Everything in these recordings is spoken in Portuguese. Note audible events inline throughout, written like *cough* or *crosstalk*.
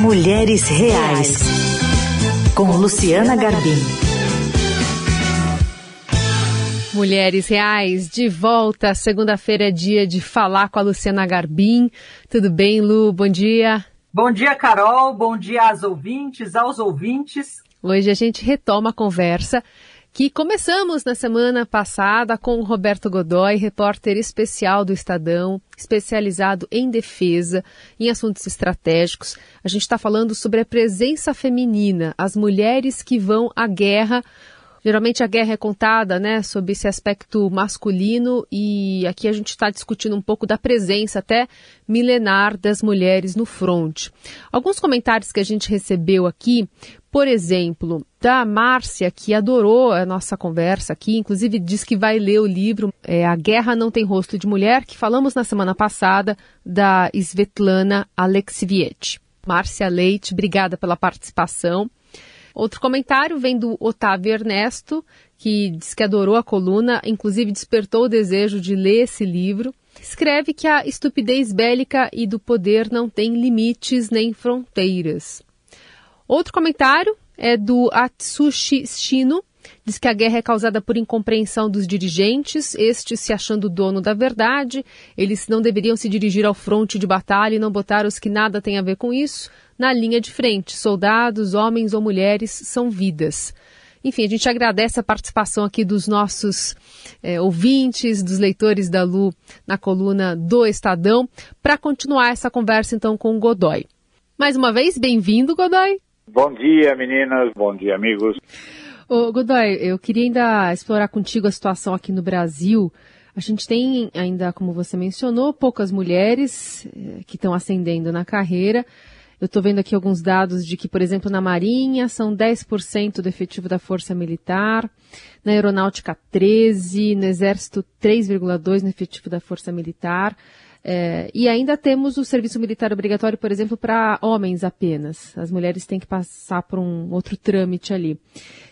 Mulheres Reais, com Luciana Garbim. Mulheres Reais, de volta. Segunda-feira é dia de falar com a Luciana Garbim. Tudo bem, Lu? Bom dia. Bom dia, Carol. Bom dia às ouvintes, aos ouvintes. Hoje a gente retoma a conversa que começamos na semana passada com o Roberto Godoy, repórter especial do Estadão, especializado em defesa, em assuntos estratégicos. A gente está falando sobre a presença feminina, as mulheres que vão à guerra. Geralmente a guerra é contada, né, sob esse aspecto masculino e aqui a gente está discutindo um pouco da presença até milenar das mulheres no fronte. Alguns comentários que a gente recebeu aqui por exemplo, da Márcia, que adorou a nossa conversa aqui, inclusive diz que vai ler o livro é, A Guerra Não Tem Rosto de Mulher, que falamos na semana passada, da Svetlana Alexievich. Márcia Leite, obrigada pela participação. Outro comentário vem do Otávio Ernesto, que diz que adorou a coluna, inclusive despertou o desejo de ler esse livro. Escreve que a estupidez bélica e do poder não tem limites nem fronteiras. Outro comentário é do Atsushi Shino. Diz que a guerra é causada por incompreensão dos dirigentes, estes se achando dono da verdade. Eles não deveriam se dirigir ao fronte de batalha e não botar os que nada têm a ver com isso na linha de frente. Soldados, homens ou mulheres são vidas. Enfim, a gente agradece a participação aqui dos nossos é, ouvintes, dos leitores da Lu na coluna do Estadão, para continuar essa conversa então com o Godoy. Mais uma vez, bem-vindo, Godoy. Bom dia, meninas. Bom dia, amigos. Ô, Godoy, eu queria ainda explorar contigo a situação aqui no Brasil. A gente tem ainda, como você mencionou, poucas mulheres eh, que estão ascendendo na carreira. Eu estou vendo aqui alguns dados de que, por exemplo, na Marinha são 10% do efetivo da Força Militar, na Aeronáutica 13%, no Exército 3,2% no efetivo da Força Militar. É, e ainda temos o serviço militar obrigatório, por exemplo, para homens apenas. As mulheres têm que passar por um outro trâmite ali.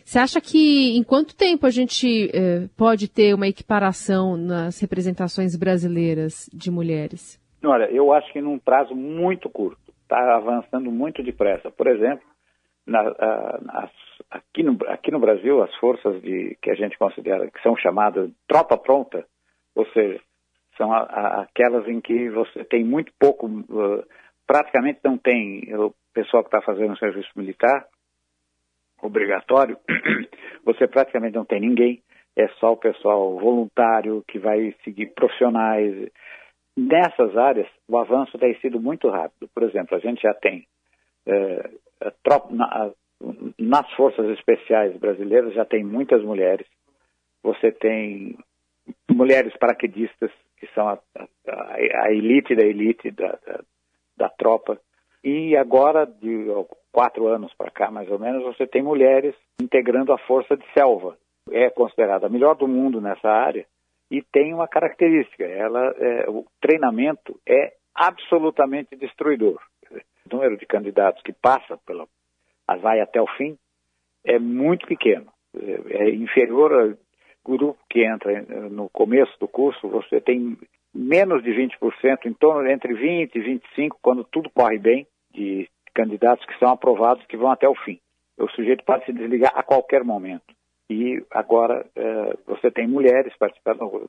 Você acha que em quanto tempo a gente é, pode ter uma equiparação nas representações brasileiras de mulheres? Olha, eu acho que num prazo muito curto. Está avançando muito depressa. Por exemplo, na, aqui, no, aqui no Brasil, as forças de, que a gente considera que são chamadas tropa pronta, ou seja, são a, a, aquelas em que você tem muito pouco, uh, praticamente não tem o pessoal que está fazendo o serviço militar obrigatório, *coughs* você praticamente não tem ninguém, é só o pessoal voluntário que vai seguir profissionais. Nessas áreas, o avanço tem sido muito rápido. Por exemplo, a gente já tem uh, tropa, na, nas forças especiais brasileiras já tem muitas mulheres. Você tem mulheres paraquedistas, que são a, a, a elite da elite da, da, da, tropa. E agora, de quatro anos para cá, mais ou menos, você tem mulheres integrando a força de selva. É considerada a melhor do mundo nessa área e tem uma característica: ela, é, o treinamento é absolutamente destruidor. O número de candidatos que passa pela, vai até o fim é muito pequeno, é inferior grupo que entra eh, no começo do curso, você tem menos de 20%, em torno entre 20 e 25, quando tudo corre bem, de candidatos que são aprovados que vão até o fim. O sujeito pode se desligar a qualquer momento. E agora eh, você tem mulheres participando.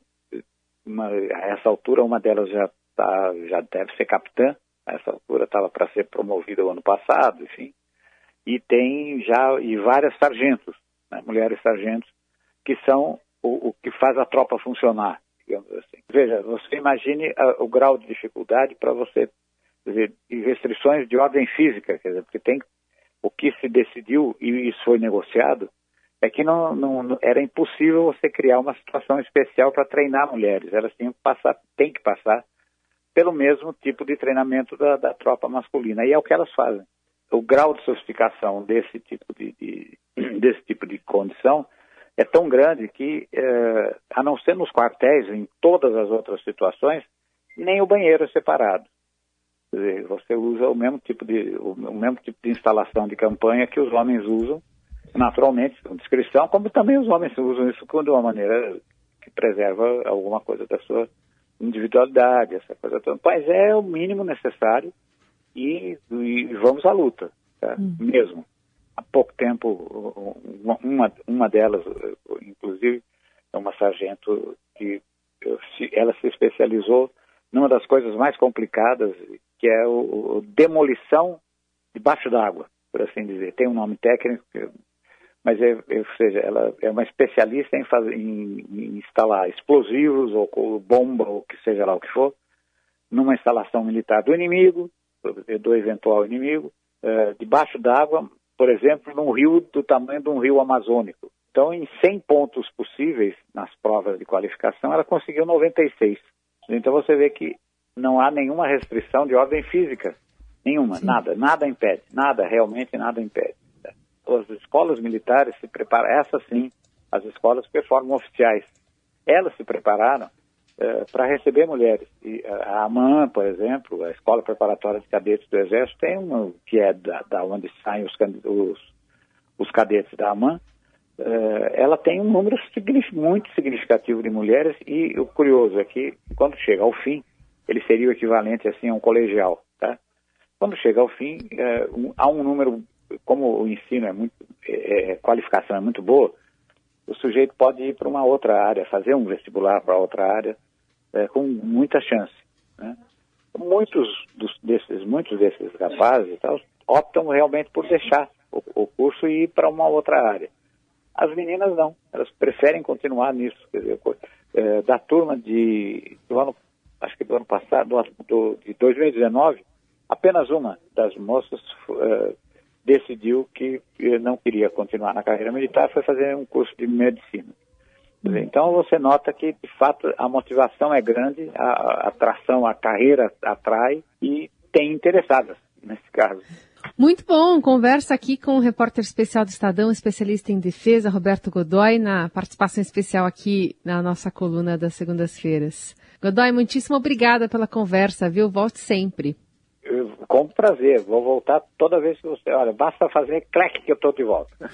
Uma, a essa altura, uma delas já, tá, já deve ser capitã. A essa altura estava para ser promovida o ano passado, enfim. E tem já e várias sargentos, né, mulheres sargentos, que são o, o que faz a tropa funcionar, assim. Veja, você imagine a, o grau de dificuldade para você dizer, restrições de ordem física, quer dizer, porque tem o que se decidiu e isso foi negociado é que não, não era impossível você criar uma situação especial para treinar mulheres. Elas que passar, tem que passar pelo mesmo tipo de treinamento da, da, tropa masculina. E é o que elas fazem. O grau de sofisticação desse tipo de, de *clears throat* desse tipo de condição é tão grande que, é, a não ser nos quartéis, em todas as outras situações, nem o banheiro é separado. Dizer, você usa o mesmo tipo de o, mesmo tipo de instalação de campanha que os homens usam, naturalmente, com descrição, como também os homens usam isso de uma maneira que preserva alguma coisa da sua individualidade, essa coisa toda. Mas é o mínimo necessário e, e vamos à luta, tá? hum. mesmo. Há pouco tempo, uma, uma delas, inclusive, é uma sargento que ela se especializou numa das coisas mais complicadas, que é o, o demolição debaixo d'água, por assim dizer. Tem um nome técnico, mas é, é, ou seja, ela é uma especialista em, fazer, em, em instalar explosivos ou, ou bomba ou que seja lá o que for, numa instalação militar do inimigo, do eventual inimigo, é, debaixo d'água, por exemplo, num rio do tamanho de um rio amazônico. Então, em 100 pontos possíveis nas provas de qualificação, ela conseguiu 96. Então, você vê que não há nenhuma restrição de ordem física. Nenhuma, Sim. nada, nada impede, nada, realmente nada impede. As escolas militares se preparam, essas sim, as escolas performam oficiais. Elas se prepararam eh, para receber mulheres. E a AMAN, por exemplo, a Escola Preparatória de Cadetes do Exército, tem uma que é da, da onde saem os, os, os cadetes da AMAN, eh, ela tem um número muito significativo de mulheres e o curioso é que quando chega ao fim, ele seria o equivalente assim a um colegial, tá? Quando chega ao fim, um, há um número, como o ensino é muito, é, é, qualificação é muito boa, o sujeito pode ir para uma outra área, fazer um vestibular para outra área, é, com muita chance. Né? Muitos dos, desses, muitos desses rapazes tal, optam realmente por deixar o, o curso e ir para uma outra área. As meninas não, elas preferem continuar nisso. Quer dizer, é, da turma de, do ano acho que do ano passado, do, do, de 2019, apenas uma das moças uh, decidiu que não queria continuar na carreira militar, foi fazer um curso de medicina. Então você nota que, de fato, a motivação é grande, a, atração, a carreira atrai e tem interessadas nesse caso. Muito bom, conversa aqui com o repórter especial do Estadão, especialista em defesa, Roberto Godoy, na participação especial aqui na nossa coluna das segundas-feiras. Godoy, muitíssimo obrigada pela conversa, viu? Volte sempre. Com prazer, vou voltar toda vez que você. Olha, basta fazer clack que eu estou de volta. *laughs*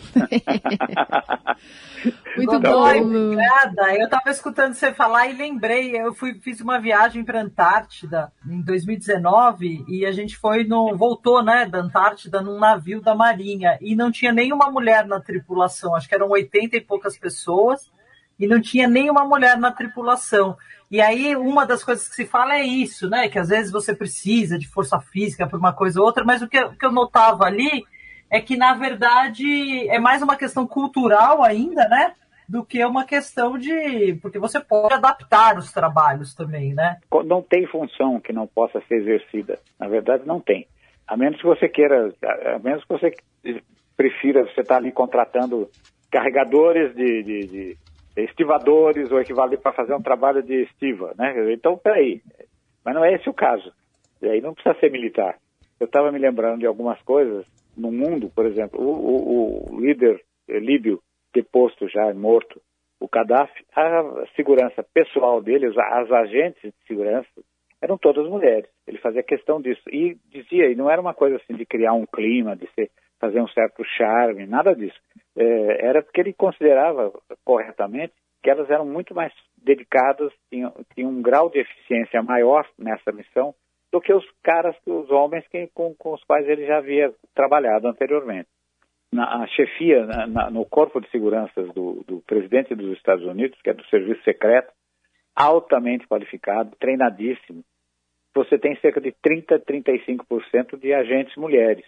Muito Godoy, bom. Obrigada. Eu estava escutando você falar e lembrei, eu fui, fiz uma viagem para a Antártida em 2019 e a gente foi no. voltou, né, da Antártida num navio da Marinha e não tinha nenhuma mulher na tripulação, acho que eram 80 e poucas pessoas e não tinha nenhuma mulher na tripulação. E aí, uma das coisas que se fala é isso, né? Que às vezes você precisa de força física por uma coisa ou outra, mas o que, o que eu notava ali é que, na verdade, é mais uma questão cultural ainda, né? Do que uma questão de. Porque você pode adaptar os trabalhos também, né? Não tem função que não possa ser exercida. Na verdade, não tem. A menos que você queira, a menos que você prefira, você estar tá ali contratando carregadores de, de, de estivadores ou equivalente para fazer um trabalho de estiva, né? Então, peraí, mas não é esse o caso. E aí não precisa ser militar. Eu estava me lembrando de algumas coisas no mundo, por exemplo, o, o, o líder líbio deposto já, morto, o Gaddafi, a segurança pessoal dele, as agentes de segurança, eram todas mulheres. Ele fazia questão disso. E dizia, e não era uma coisa assim de criar um clima, de ser, fazer um certo charme, nada disso é, era porque ele considerava corretamente que elas eram muito mais dedicadas, tinham, tinham um grau de eficiência maior nessa missão do que os caras, os homens que, com, com os quais ele já havia trabalhado anteriormente. Na a chefia, na, na, no corpo de seguranças do, do presidente dos Estados Unidos, que é do serviço secreto, altamente qualificado, treinadíssimo, você tem cerca de 30, 35% de agentes mulheres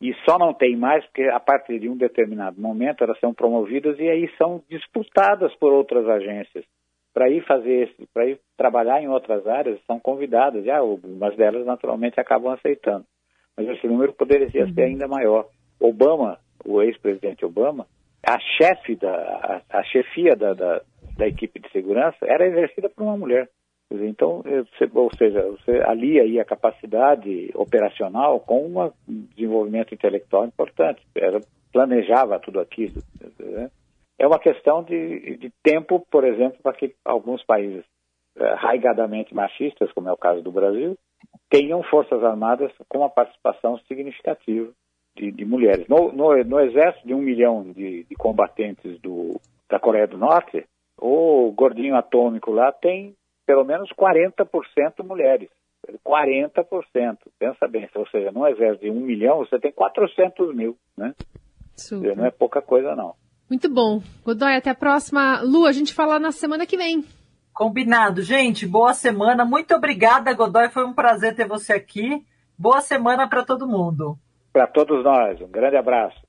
e só não tem mais porque a partir de um determinado momento elas são promovidas e aí são disputadas por outras agências. Para ir fazer para ir trabalhar em outras áreas são convidadas e algumas delas naturalmente acabam aceitando. Mas esse número poderia uhum. ser ainda maior. Obama o ex-presidente Obama a chefe da a, a chefia da, da, da equipe de segurança era exercida por uma mulher então, ou seja, você alia aí a capacidade operacional com um desenvolvimento intelectual importante. Era, planejava tudo aquilo. Né? É uma questão de, de tempo, por exemplo, para que alguns países é, raigadamente machistas, como é o caso do Brasil, tenham forças armadas com uma participação significativa de, de mulheres. No, no, no, exército de um milhão de, de combatentes do, da Coreia do Norte, o gordinho atômico lá tem pelo menos 40% mulheres. 40%. Pensa bem, ou seja, num exército de um milhão, você tem 400 mil, né? Super. Não é pouca coisa, não. Muito bom. Godoy, até a próxima. Lu, a gente fala na semana que vem. Combinado. Gente, boa semana. Muito obrigada, Godoy. Foi um prazer ter você aqui. Boa semana para todo mundo. Para todos nós. Um grande abraço.